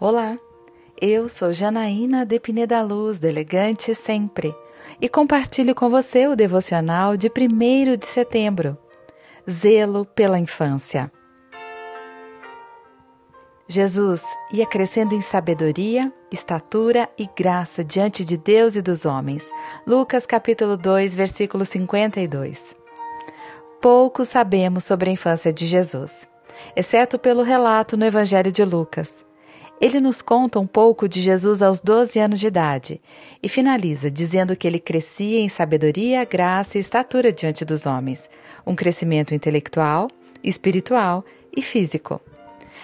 Olá, eu sou Janaína de Pineda Luz, do Elegante Sempre, e compartilho com você o devocional de 1 de setembro, Zelo pela Infância. Jesus ia crescendo em sabedoria, estatura e graça diante de Deus e dos homens. Lucas capítulo 2, versículo 52. Pouco sabemos sobre a infância de Jesus, exceto pelo relato no Evangelho de Lucas. Ele nos conta um pouco de Jesus aos 12 anos de idade e finaliza dizendo que ele crescia em sabedoria, graça e estatura diante dos homens, um crescimento intelectual, espiritual e físico.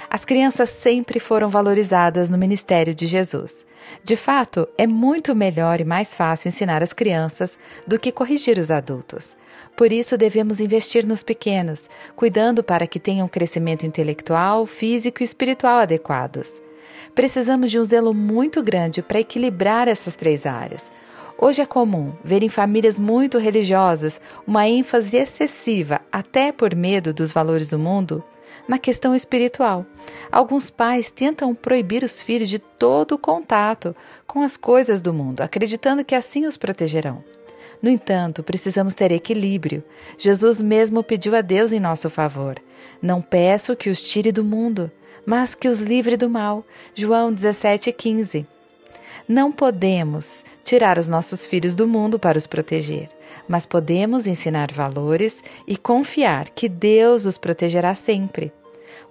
As crianças sempre foram valorizadas no ministério de Jesus. De fato, é muito melhor e mais fácil ensinar as crianças do que corrigir os adultos. Por isso, devemos investir nos pequenos, cuidando para que tenham crescimento intelectual, físico e espiritual adequados. Precisamos de um zelo muito grande para equilibrar essas três áreas. Hoje é comum ver em famílias muito religiosas uma ênfase excessiva, até por medo dos valores do mundo, na questão espiritual. Alguns pais tentam proibir os filhos de todo o contato com as coisas do mundo, acreditando que assim os protegerão. No entanto, precisamos ter equilíbrio. Jesus mesmo pediu a Deus em nosso favor: Não peço que os tire do mundo, mas que os livre do mal. João 17,15. Não podemos tirar os nossos filhos do mundo para os proteger, mas podemos ensinar valores e confiar que Deus os protegerá sempre.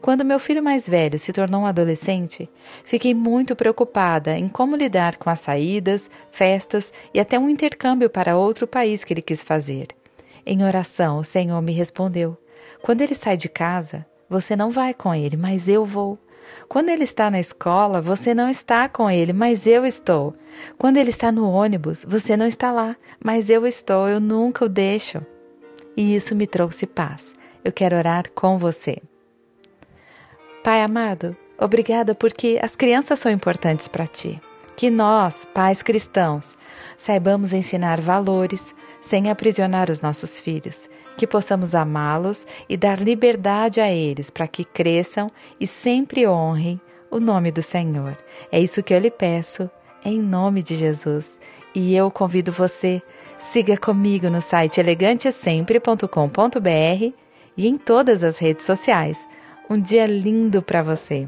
Quando meu filho mais velho se tornou um adolescente, fiquei muito preocupada em como lidar com as saídas, festas e até um intercâmbio para outro país que ele quis fazer. Em oração, o Senhor me respondeu: Quando ele sai de casa, você não vai com ele, mas eu vou. Quando ele está na escola, você não está com ele, mas eu estou. Quando ele está no ônibus, você não está lá, mas eu estou, eu nunca o deixo. E isso me trouxe paz. Eu quero orar com você. Pai amado, obrigada porque as crianças são importantes para ti. Que nós, pais cristãos, saibamos ensinar valores sem aprisionar os nossos filhos, que possamos amá-los e dar liberdade a eles para que cresçam e sempre honrem o nome do Senhor. É isso que eu lhe peço, em nome de Jesus. E eu convido você, siga comigo no site elegantesempre.com.br e em todas as redes sociais. Um dia lindo para você!